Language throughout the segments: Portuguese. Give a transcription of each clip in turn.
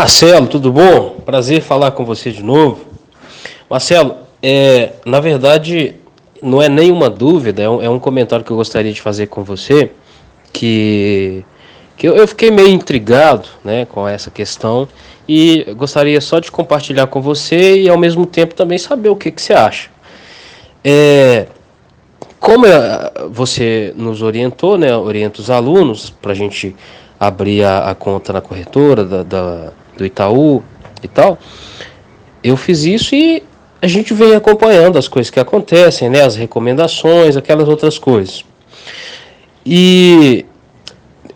Marcelo, tudo bom? Prazer falar com você de novo. Marcelo, é, na verdade, não é nenhuma dúvida, é um, é um, comentário que eu gostaria de fazer com você, que, que eu, eu, fiquei meio intrigado né, com essa questão e gostaria só de compartilhar com você e ao mesmo tempo também saber o que, que você acha. É, como é, você nos orientou, né, orienta os alunos para a gente abrir a, a, conta na corretora da, da, do Itaú e tal, eu fiz isso e a gente vem acompanhando as coisas que acontecem, né, as recomendações, aquelas outras coisas. E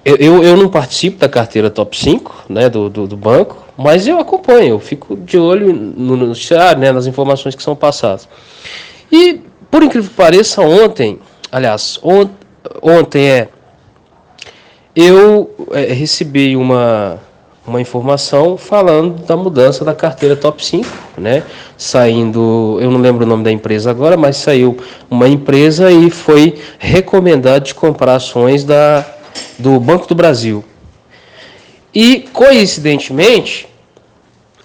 eu, eu não participo da carteira top 5 né, do, do, do banco, mas eu acompanho, eu fico de olho no noticiário, né, nas informações que são passadas. E por incrível que pareça, ontem, aliás, on, ontem é, eu é, recebi uma, uma informação falando da mudança da carteira top 5, né? Saindo, eu não lembro o nome da empresa agora, mas saiu uma empresa e foi recomendado de comprar ações da, do Banco do Brasil. E coincidentemente,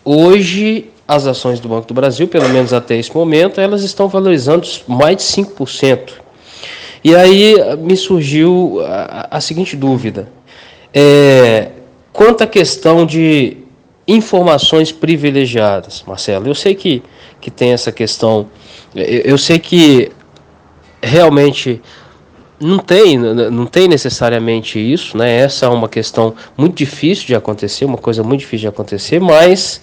hoje as ações do Banco do Brasil, pelo menos até esse momento, elas estão valorizando mais de 5%. E aí me surgiu a, a seguinte dúvida. É, quanto à questão de informações privilegiadas, Marcelo, eu sei que, que tem essa questão, eu, eu sei que realmente não tem, não tem necessariamente isso, né? Essa é uma questão muito difícil de acontecer, uma coisa muito difícil de acontecer, mas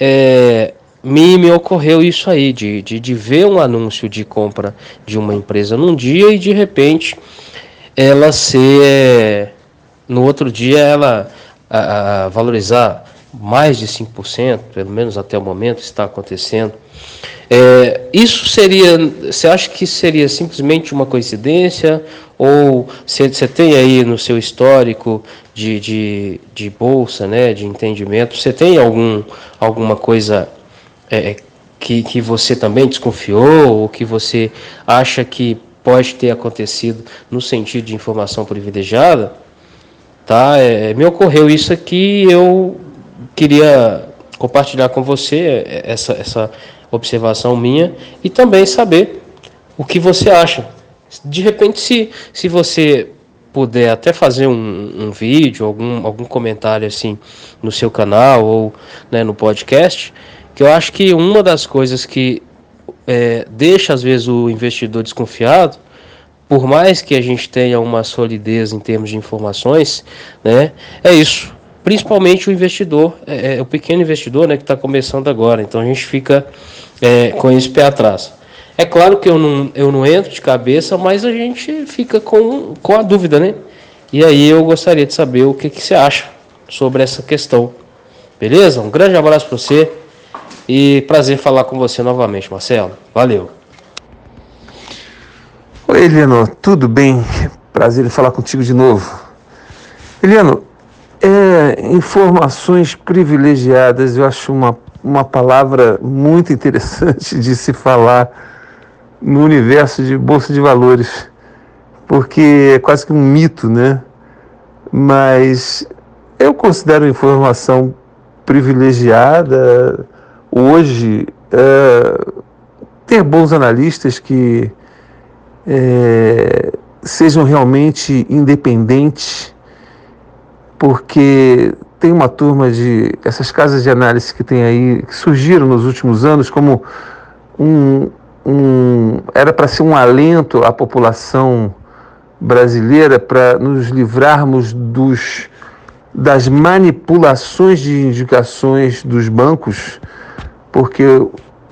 é, me, me ocorreu isso aí, de, de, de ver um anúncio de compra de uma empresa num dia e de repente ela ser, no outro dia, ela a, a valorizar mais de 5%, pelo menos até o momento está acontecendo. É, isso seria, você acha que seria simplesmente uma coincidência? Ou você, tem aí no seu histórico de, de, de bolsa, né, de entendimento, você tem algum, alguma coisa é, que, que você também desconfiou, ou que você acha que pode ter acontecido no sentido de informação privilegiada? Tá? É, me ocorreu isso aqui eu queria compartilhar com você essa, essa observação minha e também saber o que você acha. De repente, se, se você puder até fazer um, um vídeo, algum, algum comentário assim no seu canal ou né, no podcast, que eu acho que uma das coisas que é, deixa às vezes o investidor desconfiado, por mais que a gente tenha uma solidez em termos de informações, né, é isso principalmente o investidor, é, é, o pequeno investidor né, que está começando agora. Então a gente fica é, com esse pé atrás. É claro que eu não, eu não entro de cabeça, mas a gente fica com, com a dúvida, né? E aí eu gostaria de saber o que, que você acha sobre essa questão. Beleza? Um grande abraço para você e prazer falar com você novamente, Marcelo. Valeu. Oi, Eliano, tudo bem? Prazer em falar contigo de novo. Eliano, é, informações privilegiadas, eu acho uma, uma palavra muito interessante de se falar no universo de bolsa de valores, porque é quase que um mito, né? Mas eu considero informação privilegiada hoje é, ter bons analistas que é, sejam realmente independentes porque tem uma turma de essas casas de análise que tem aí que surgiram nos últimos anos como um, um era para ser um alento à população brasileira para nos livrarmos dos das manipulações de indicações dos bancos, porque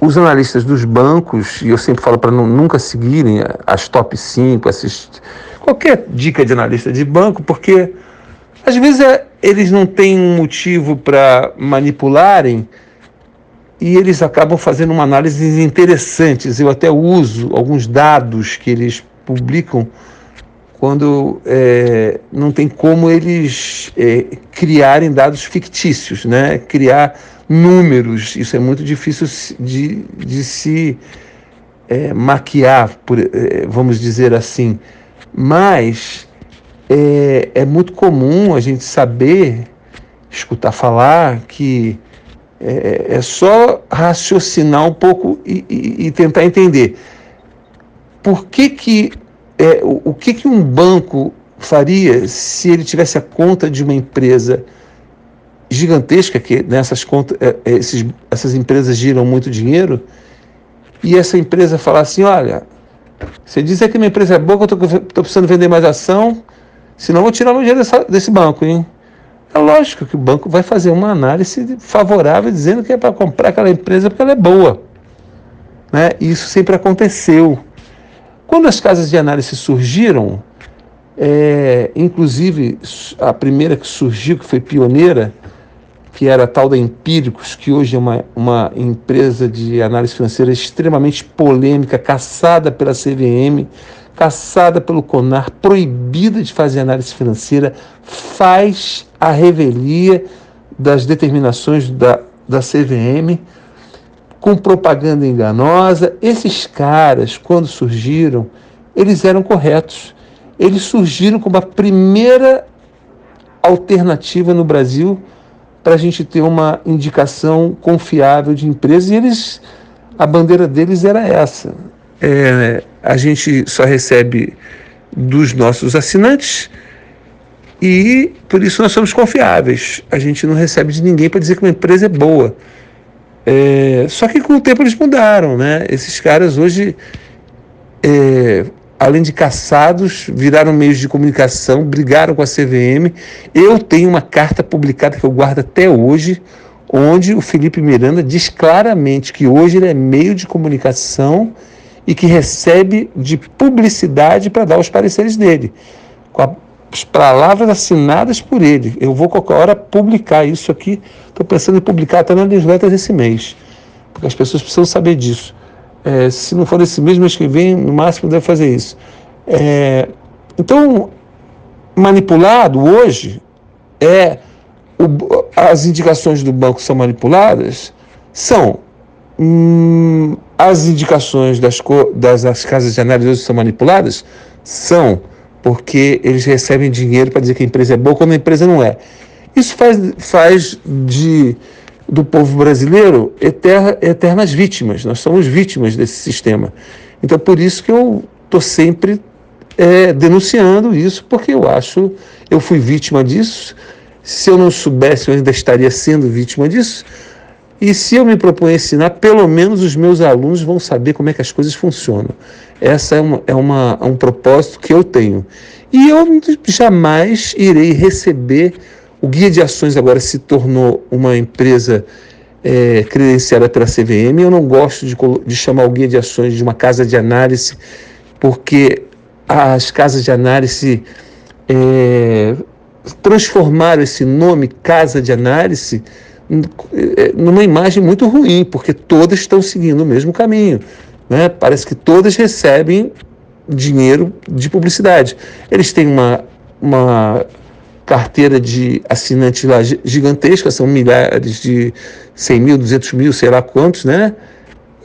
os analistas dos bancos, e eu sempre falo para nunca seguirem as top 5, assist, qualquer dica de analista de banco, porque às vezes é, eles não têm um motivo para manipularem e eles acabam fazendo uma análise interessantes. Eu até uso alguns dados que eles publicam quando é, não tem como eles é, criarem dados fictícios, né? criar números. Isso é muito difícil de, de se é, maquiar, por, é, vamos dizer assim. Mas é, é muito comum a gente saber escutar falar, que é, é só raciocinar um pouco e, e, e, tentar entender por que que é, o, o que que um banco faria se ele tivesse a conta de uma empresa gigantesca que nessas contas é, esses, essas empresas giram muito dinheiro e essa empresa falar assim olha você diz que minha empresa é boa que eu estou precisando vender mais ação senão eu vou tirar meu dinheiro dessa, desse banco hein é lógico que o banco vai fazer uma análise favorável dizendo que é para comprar aquela empresa porque ela é boa. Né? Isso sempre aconteceu. Quando as casas de análise surgiram, é, inclusive a primeira que surgiu, que foi pioneira, que era tal da Empíricos, que hoje é uma, uma empresa de análise financeira extremamente polêmica, caçada pela CVM, caçada pelo CONAR, proibida de fazer análise financeira, faz a revelia das determinações da, da CVM com propaganda enganosa. Esses caras, quando surgiram, eles eram corretos. Eles surgiram como a primeira alternativa no Brasil para a gente ter uma indicação confiável de empresas e eles a bandeira deles era essa é, a gente só recebe dos nossos assinantes e por isso nós somos confiáveis. A gente não recebe de ninguém para dizer que uma empresa é boa. É, só que com o tempo eles mudaram, né? Esses caras hoje, é, além de caçados, viraram meios de comunicação, brigaram com a CVM. Eu tenho uma carta publicada que eu guardo até hoje, onde o Felipe Miranda diz claramente que hoje ele é meio de comunicação e que recebe de publicidade para dar os pareceres dele, com as palavras assinadas por ele. Eu vou qualquer hora publicar isso aqui, estou pensando em publicar até nas newsletters esse mês, porque as pessoas precisam saber disso. É, se não for esse mês, mês que vem, no máximo deve fazer isso. É, então, manipulado hoje é o, as indicações do banco são manipuladas são hum, as indicações das, das, das casas de análise hoje são manipuladas? São, porque eles recebem dinheiro para dizer que a empresa é boa quando a empresa não é. Isso faz, faz de, do povo brasileiro eterna, eternas vítimas. Nós somos vítimas desse sistema. Então, por isso que eu estou sempre é, denunciando isso, porque eu acho, eu fui vítima disso. Se eu não soubesse, eu ainda estaria sendo vítima disso. E se eu me proponho ensinar, pelo menos os meus alunos vão saber como é que as coisas funcionam. Essa é, uma, é, uma, é um propósito que eu tenho. E eu jamais irei receber. O Guia de Ações agora se tornou uma empresa é, credenciada pela CVM. Eu não gosto de, de chamar o Guia de Ações de uma casa de análise, porque as casas de análise é, transformaram esse nome, casa de análise, numa imagem muito ruim, porque todas estão seguindo o mesmo caminho. Né? Parece que todas recebem dinheiro de publicidade. Eles têm uma, uma carteira de assinantes lá gigantesca, são milhares de 100 mil, 200 mil, sei lá quantos, né?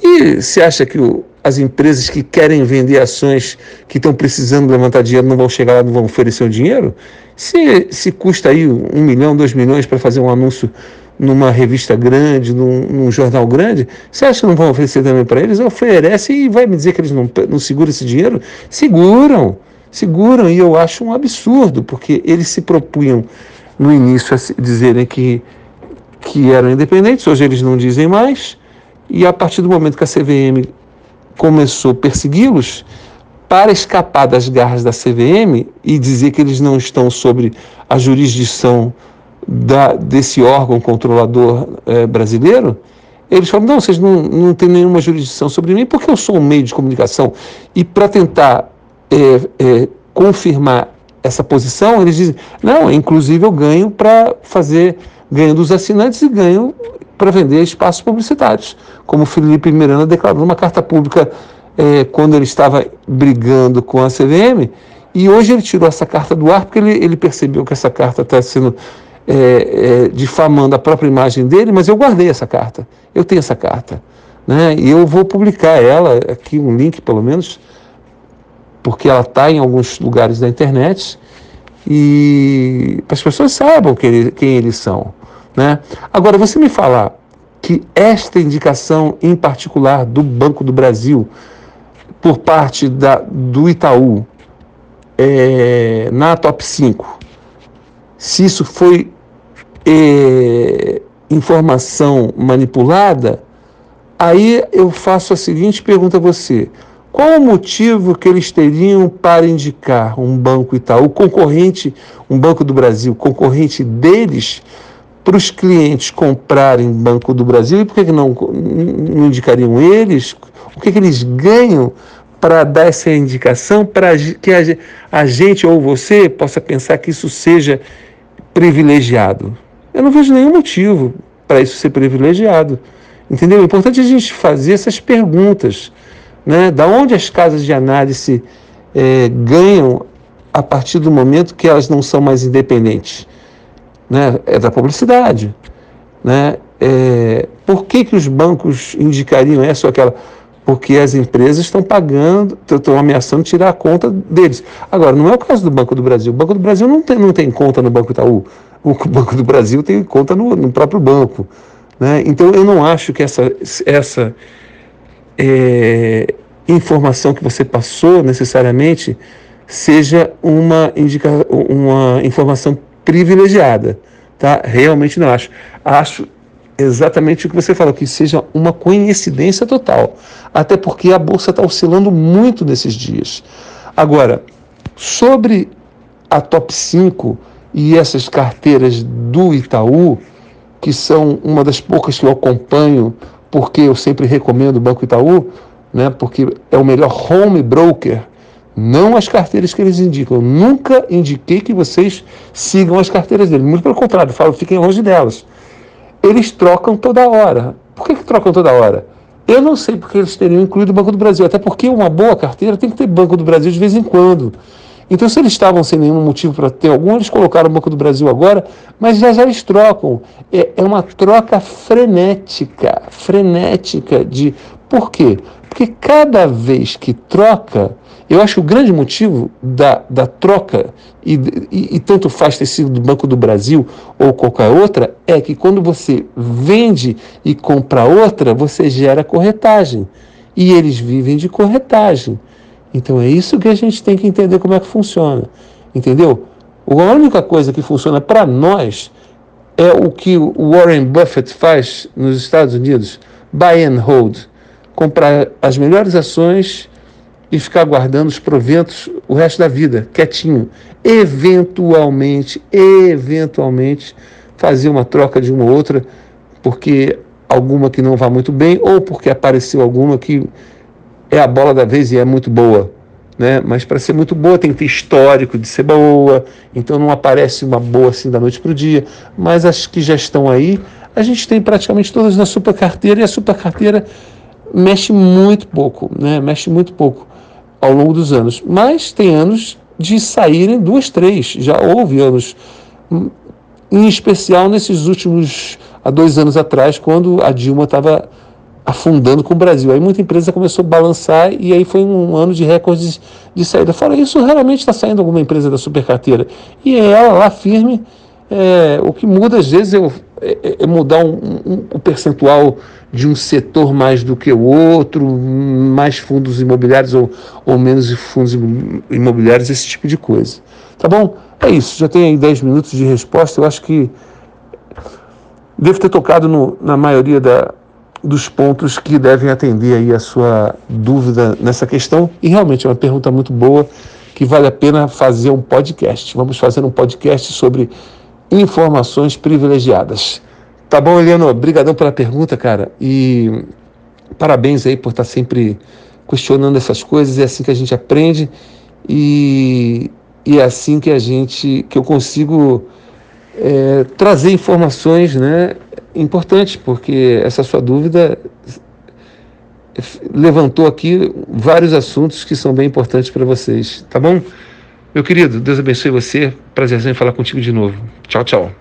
E se acha que o, as empresas que querem vender ações que estão precisando levantar dinheiro não vão chegar lá, não vão oferecer o dinheiro? Se, se custa aí um milhão, dois milhões para fazer um anúncio numa revista grande, num, num, jornal grande, você acha que não vão oferecer também para eles? Oferece e vai me dizer que eles não, não seguram esse dinheiro? Seguram, seguram, e eu acho um absurdo, porque eles se propunham no início a dizerem que, que eram independentes, hoje eles não dizem mais, e a partir do momento que a CVM começou a persegui-los, para escapar das garras da CVM e dizer que eles não estão sobre a jurisdição da, desse órgão controlador é, brasileiro, eles falam, não, vocês não, não têm nenhuma jurisdição sobre mim, porque eu sou um meio de comunicação. E para tentar é, é, confirmar essa posição, eles dizem, não, inclusive eu ganho para fazer, ganho dos assinantes e ganho para vender espaços publicitários, como Felipe Miranda declarou numa carta pública é, quando ele estava brigando com a CVM, e hoje ele tirou essa carta do ar porque ele, ele percebeu que essa carta está sendo é, é, difamando a própria imagem dele, mas eu guardei essa carta. Eu tenho essa carta. Né? E eu vou publicar ela, aqui um link pelo menos, porque ela está em alguns lugares da internet, e as pessoas saibam quem, quem eles são. Né? Agora, você me falar que esta indicação em particular do Banco do Brasil, por parte da, do Itaú, é, na top 5, se isso foi é, informação manipulada, aí eu faço a seguinte pergunta a você. Qual o motivo que eles teriam para indicar um banco Itaú concorrente, um banco do Brasil, concorrente deles, para os clientes comprarem Banco do Brasil? E por que, que não, não indicariam eles? O que, que eles ganham para dar essa indicação para que a, gente ou você possa pensar que isso seja privilegiado? Eu não vejo nenhum motivo para isso ser privilegiado. Entendeu? É importante a gente fazer essas perguntas. Né? Da onde as casas de análise é, ganham a partir do momento que elas não são mais independentes? Né? É da publicidade. Né? É, por que, que os bancos indicariam essa ou aquela? Porque as empresas estão pagando, estão ameaçando tirar a conta deles. Agora, não é o caso do Banco do Brasil. O Banco do Brasil não tem, não tem conta no Banco Itaú. O Banco do Brasil tem conta no, no próprio banco. Né? Então, eu não acho que essa, essa é, informação que você passou necessariamente seja uma, indica, uma informação privilegiada. Tá? Realmente não acho. Acho exatamente o que você falou, que seja uma coincidência total. Até porque a bolsa está oscilando muito nesses dias. Agora, sobre a top 5 e essas carteiras do Itaú, que são uma das poucas que eu acompanho, porque eu sempre recomendo o Banco Itaú, né, porque é o melhor home broker, não as carteiras que eles indicam. Eu nunca indiquei que vocês sigam as carteiras deles. Muito pelo contrário, falo, fiquem longe delas. Eles trocam toda hora. Por que, que trocam toda hora? Eu não sei porque eles teriam incluído o Banco do Brasil, até porque uma boa carteira tem que ter Banco do Brasil de vez em quando. Então, se eles estavam sem nenhum motivo para ter algum, eles colocaram o Banco do Brasil agora, mas já já eles trocam. É, é uma troca frenética, frenética de. Por quê? Porque cada vez que troca, eu acho o grande motivo da, da troca, e, e, e, tanto faz ter sido do Banco do Brasil ou qualquer outra, é que quando você vende e compra outra, você gera corretagem. E eles vivem de corretagem. Então é isso que a gente tem que entender como é que funciona. Entendeu? A única coisa que funciona para nós é o que o Warren Buffett faz nos Estados Unidos: buy and hold. Comprar as melhores ações e ficar guardando os proventos o resto da vida, quietinho. Eventualmente, eventualmente, fazer uma troca de uma ou outra, porque alguma que não vá muito bem, ou porque apareceu alguma que é a bola da vez e é muito boa. Né? Mas para ser muito boa tem que ter histórico de ser boa, então não aparece uma boa assim da noite para o dia. Mas as que já estão aí, a gente tem praticamente todas na super carteira e a super carteira mexe muito pouco, né? mexe muito pouco ao longo dos anos. Mas tem anos de saírem duas, três. Já houve anos, em especial nesses últimos, há dois anos atrás, quando a Dilma estava afundando com o Brasil. Aí muita empresa começou a balançar e aí foi um ano de recordes de saída. Fora isso, realmente está saindo alguma empresa da supercarteira. E é ela lá firme, é, o que muda às vezes é, é, é mudar um, um, o percentual de um setor mais do que o outro, mais fundos imobiliários ou, ou menos fundos imobiliários, esse tipo de coisa. Tá bom? É isso, já tem aí 10 minutos de resposta. Eu acho que devo ter tocado no, na maioria da, dos pontos que devem atender aí a sua dúvida nessa questão. E realmente é uma pergunta muito boa que vale a pena fazer um podcast. Vamos fazer um podcast sobre informações privilegiadas. Tá bom, Eliano? Obrigadão pela pergunta, cara. E parabéns aí por estar sempre questionando essas coisas. É assim que a gente aprende e, e é assim que a gente, que eu consigo é, trazer informações, né? Importante, porque essa sua dúvida levantou aqui vários assuntos que são bem importantes para vocês, tá bom? Meu querido, Deus abençoe você. Prazer em falar contigo de novo. Tchau, tchau.